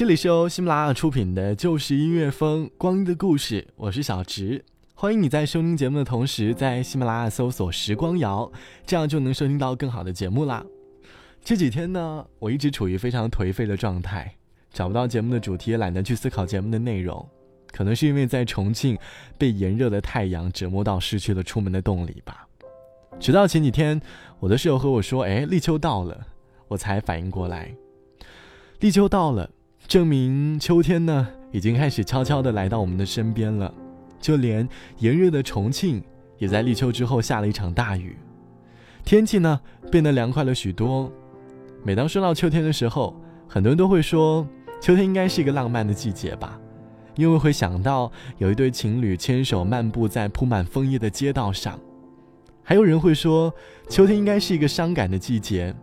这里是由喜马拉雅出品的《就是音乐风光阴的故事》，我是小植，欢迎你在收听节目的同时，在喜马拉雅搜索“时光谣”，这样就能收听到更好的节目啦。这几天呢，我一直处于非常颓废的状态，找不到节目的主题，也懒得去思考节目的内容，可能是因为在重庆被炎热的太阳折磨到，失去了出门的动力吧。直到前几天，我的室友和我说：“哎，立秋到了。”我才反应过来，立秋到了。证明秋天呢，已经开始悄悄地来到我们的身边了。就连炎热的重庆，也在立秋之后下了一场大雨，天气呢变得凉快了许多。每当说到秋天的时候，很多人都会说，秋天应该是一个浪漫的季节吧，因为会想到有一对情侣牵手漫步在铺满枫叶的街道上。还有人会说，秋天应该是一个伤感的季节，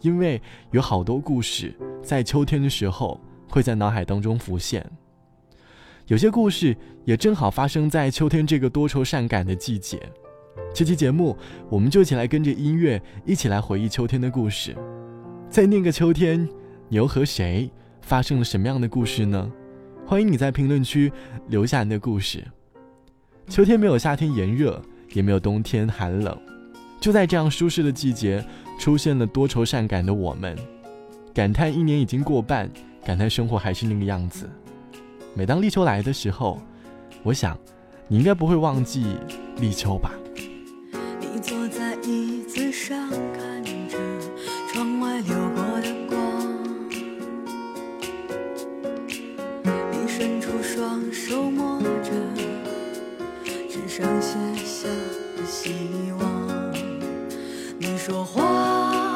因为有好多故事在秋天的时候。会在脑海当中浮现。有些故事也正好发生在秋天这个多愁善感的季节。这期节目，我们就一起来跟着音乐，一起来回忆秋天的故事。在那个秋天，你又和谁发生了什么样的故事呢？欢迎你在评论区留下你的故事。秋天没有夏天炎热，也没有冬天寒冷，就在这样舒适的季节，出现了多愁善感的我们，感叹一年已经过半。感叹生活还是那个样子。每当立秋来的时候，我想，你应该不会忘记立秋吧。你坐在椅子上看着窗外流过的光，你伸出双手摸着纸上写下的希望，你说话。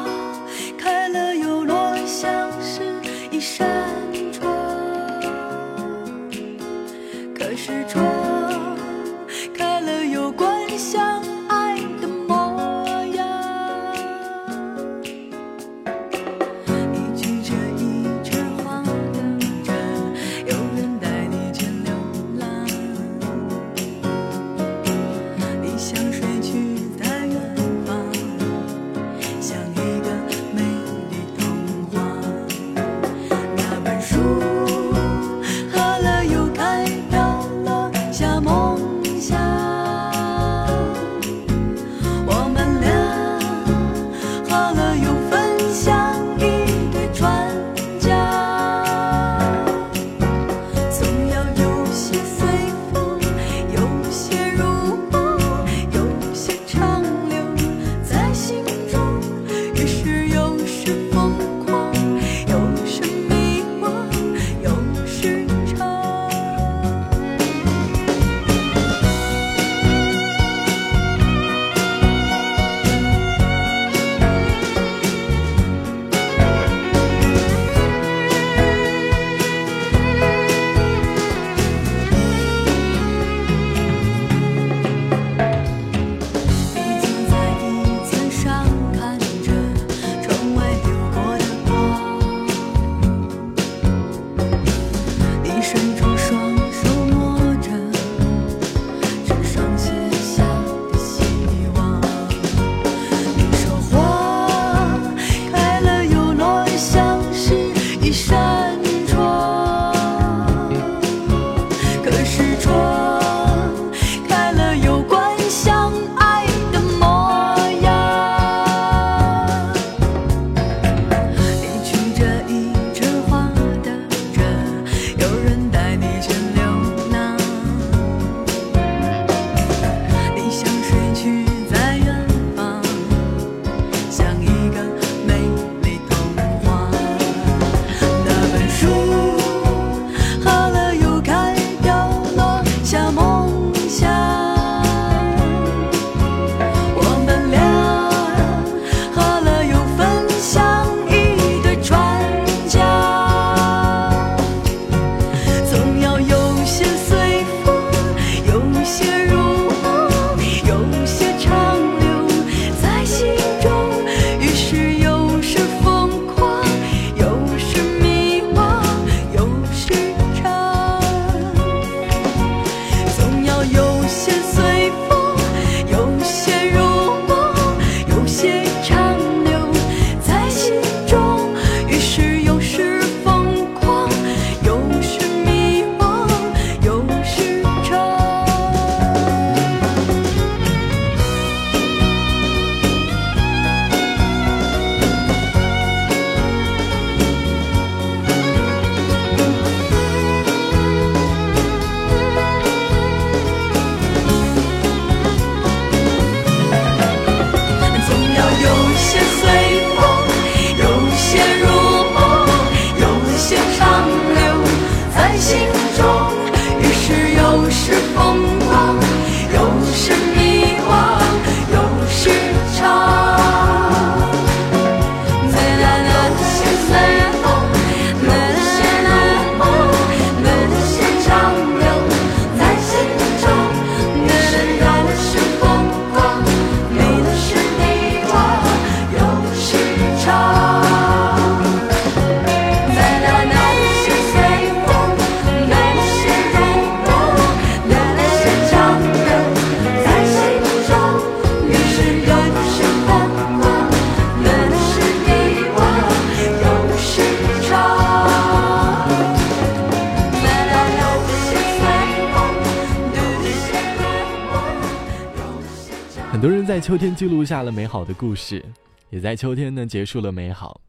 秋天记录下了美好的故事，也在秋天呢结束了美好。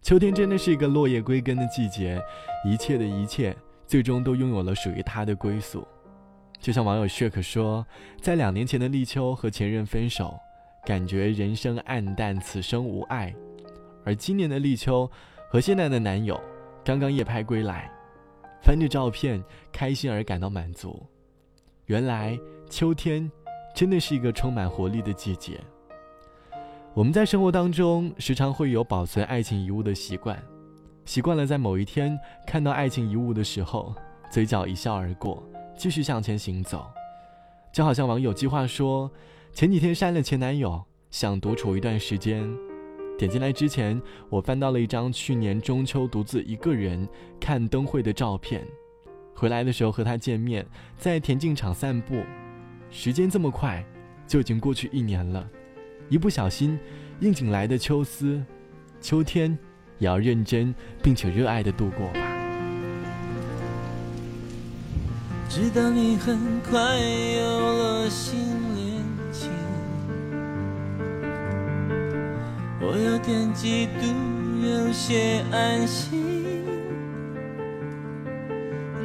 秋天真的是一个落叶归根的季节，一切的一切最终都拥有了属于它的归宿。就像网友 shake 说，在两年前的立秋和前任分手，感觉人生黯淡，此生无爱；而今年的立秋和现在的男友刚刚夜拍归来，翻着照片，开心而感到满足。原来秋天真的是一个充满活力的季节。我们在生活当中时常会有保存爱情遗物的习惯，习惯了在某一天看到爱情遗物的时候，嘴角一笑而过，继续向前行走。就好像网友计划说，前几天删了前男友，想独处一段时间。点进来之前，我翻到了一张去年中秋独自一个人看灯会的照片。回来的时候和他见面，在田径场散步，时间这么快，就已经过去一年了。一不小心，应景来的秋思，秋天也要认真并且热爱的度过吧。知道你很快有了新恋情，我有点嫉妒，有些安心。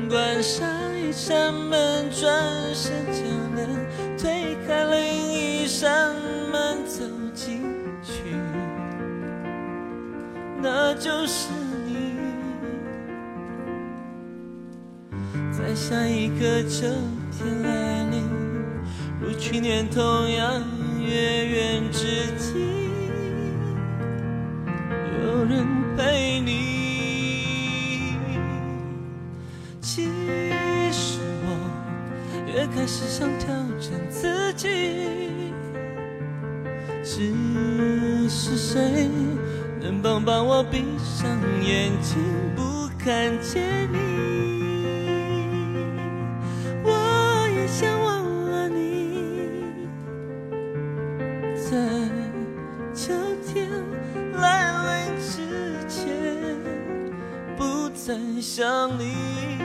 关上一扇门，转身推开另一扇门。走进去，那就是你。在下一个秋天来临，如去年同样月圆之际，有人陪你。开始想调整自己。只是谁能帮帮我闭上眼睛不看见你？我也想忘了你，在秋天来临之前不再想你。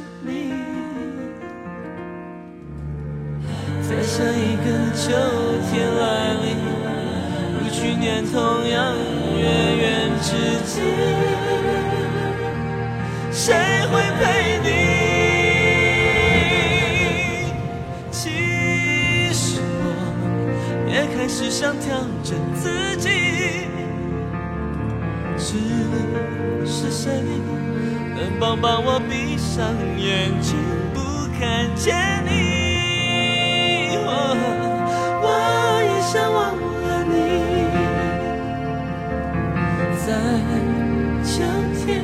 下一个秋天来临，如去年同样月圆之际，谁会陪你？其实我也开始想调整自己，只是谁能帮帮我闭上眼睛不看见你？在秋天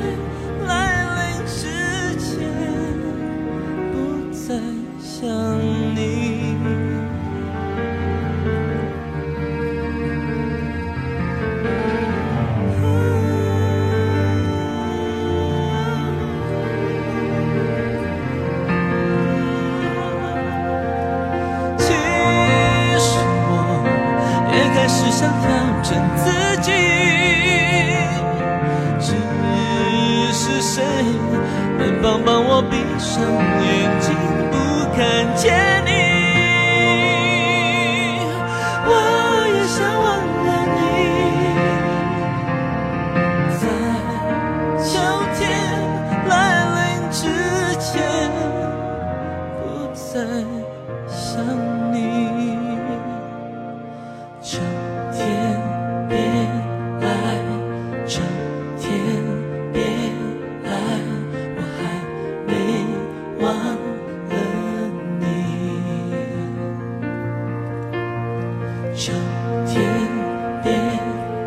来临之前，不再想你。其实我也开始想调整自己。是谁？能帮帮我闭上眼睛不看见你？秋天别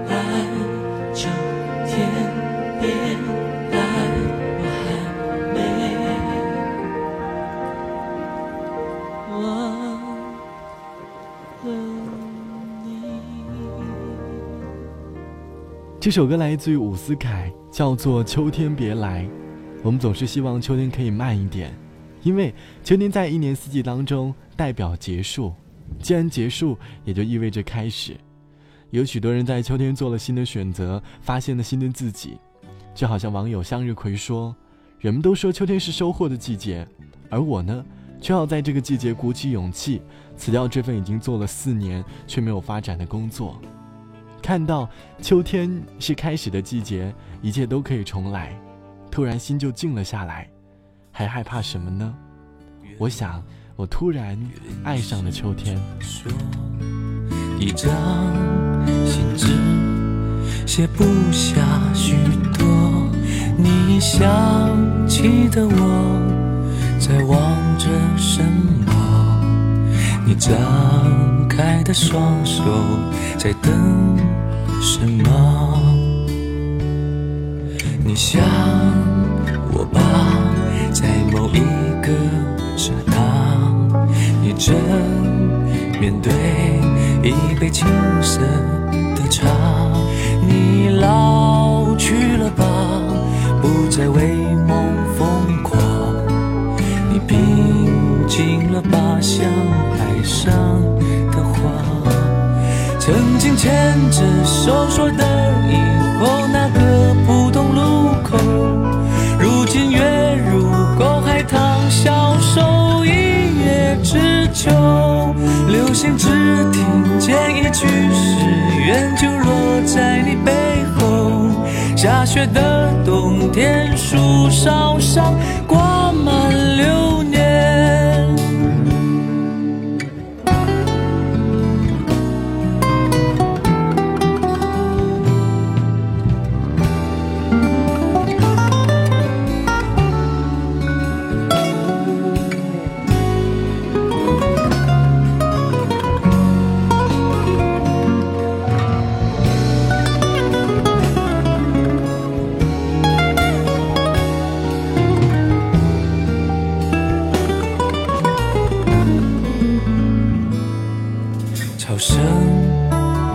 来秋天别来我还没忘了你这首歌来自于伍思凯叫做秋天别来。我们总是希望秋天可以慢一点因为秋天在一年四季当中代表结束。既然结束，也就意味着开始。有许多人在秋天做了新的选择，发现了新的自己。就好像网友向日葵说：“人们都说秋天是收获的季节，而我呢，却要在这个季节鼓起勇气，辞掉这份已经做了四年却没有发展的工作。看到秋天是开始的季节，一切都可以重来，突然心就静了下来。还害怕什么呢？我想，我突然爱上了秋天。说一张信纸写不下许多，你想起的我在望着什么？你张开的双手在等什么？你想我吧，在某一个池塘，真面对一杯青涩的茶。你老去了吧，不再为梦疯狂。你平静了吧，像海上的花。曾经牵着手说的以后那个普通路口，如今月如沟海棠，消瘦叶知秋。流星只听见一句誓愿，就落在你背后。下雪的冬天，树梢上挂满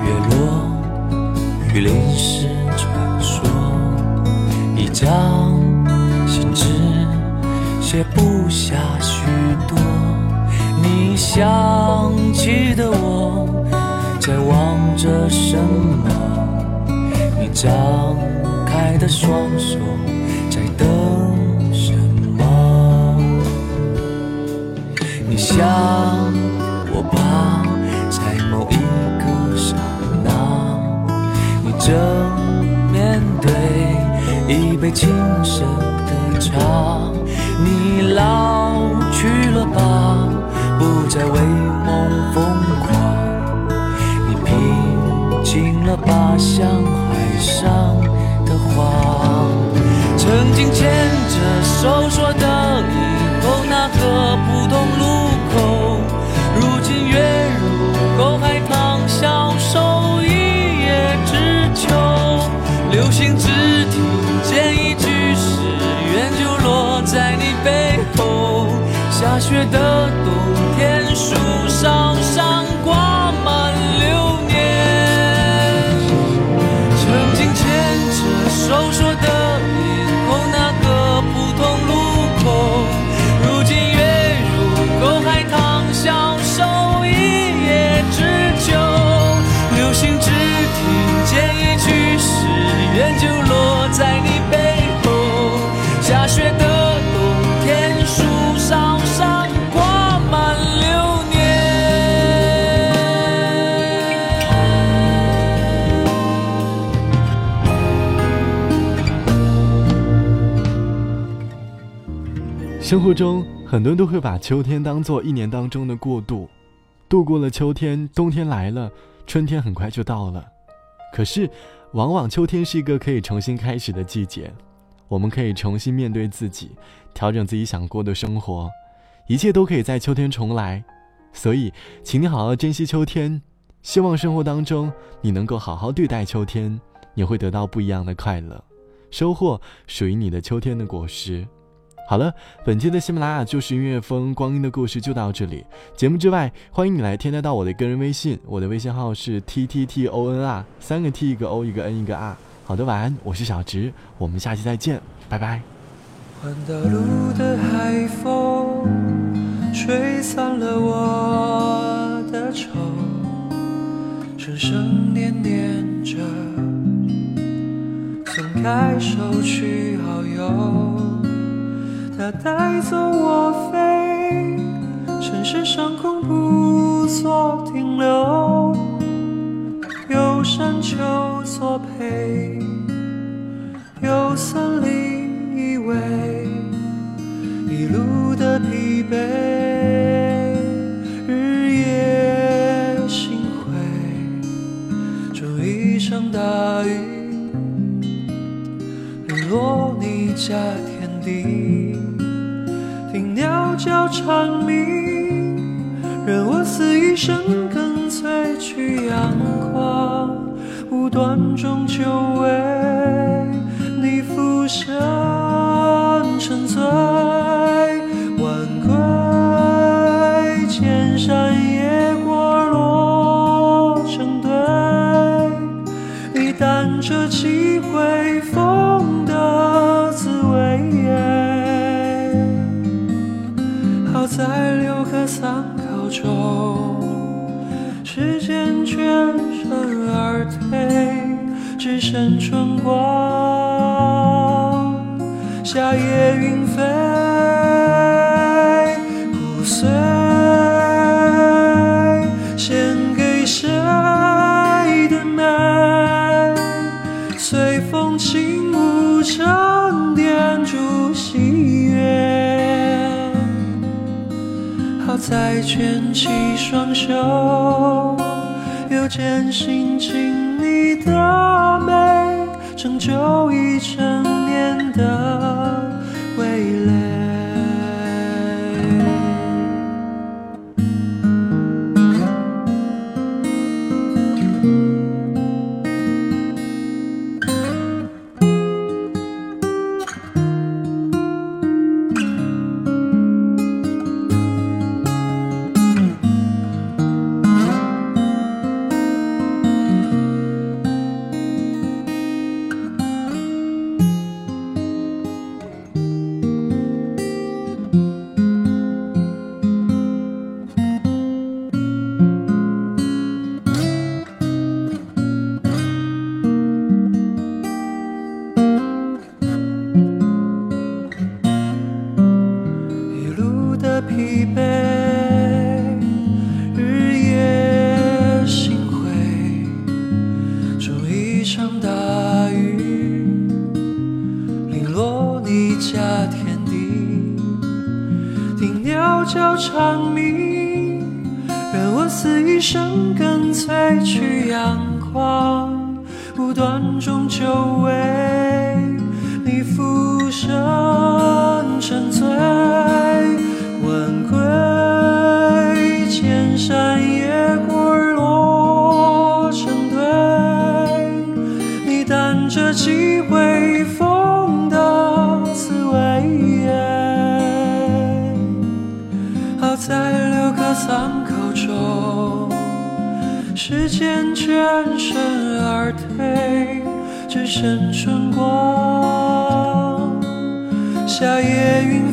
月落，雨淋湿传说，一张信纸写不下许多。你想起的我，在望着什么？你张开的双手在等什么？你想我吧，正面对一杯青涩的茶。你老去了吧，不再为梦疯狂。你平静了吧，像海上的花。曾经牵着手说的大雪的生活中，很多人都会把秋天当做一年当中的过渡，度过了秋天，冬天来了，春天很快就到了。可是，往往秋天是一个可以重新开始的季节，我们可以重新面对自己，调整自己想过的生活，一切都可以在秋天重来。所以，请你好好珍惜秋天，希望生活当中你能够好好对待秋天，你会得到不一样的快乐，收获属于你的秋天的果实。好了，本期的喜马拉雅就是音乐风光阴的故事就到这里。节目之外，欢迎你来添加到我的个人微信，我的微信号是 t t t o n r，三个 t 一个 o 一个 n 一个 r。好的，晚安，我是小直，我们下期再见，拜拜。环岛路的海风，吹散了我的愁，声声念念着，松开手去好友，他带走我飞，城市上空不做停留，有山丘作陪，有森林依偎，一路的疲惫，日夜心灰，终一场大雨，落你家。蝉鸣，任我肆意生根萃取阳光，无端中就为。再牵起双手，又坚信尽你的美，成就一整年的家天地，听鸟叫蝉鸣，任我肆意生根萃取阳光，无端中就为你浮生沉醉，身而退，只剩春光，夏夜云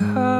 Uh...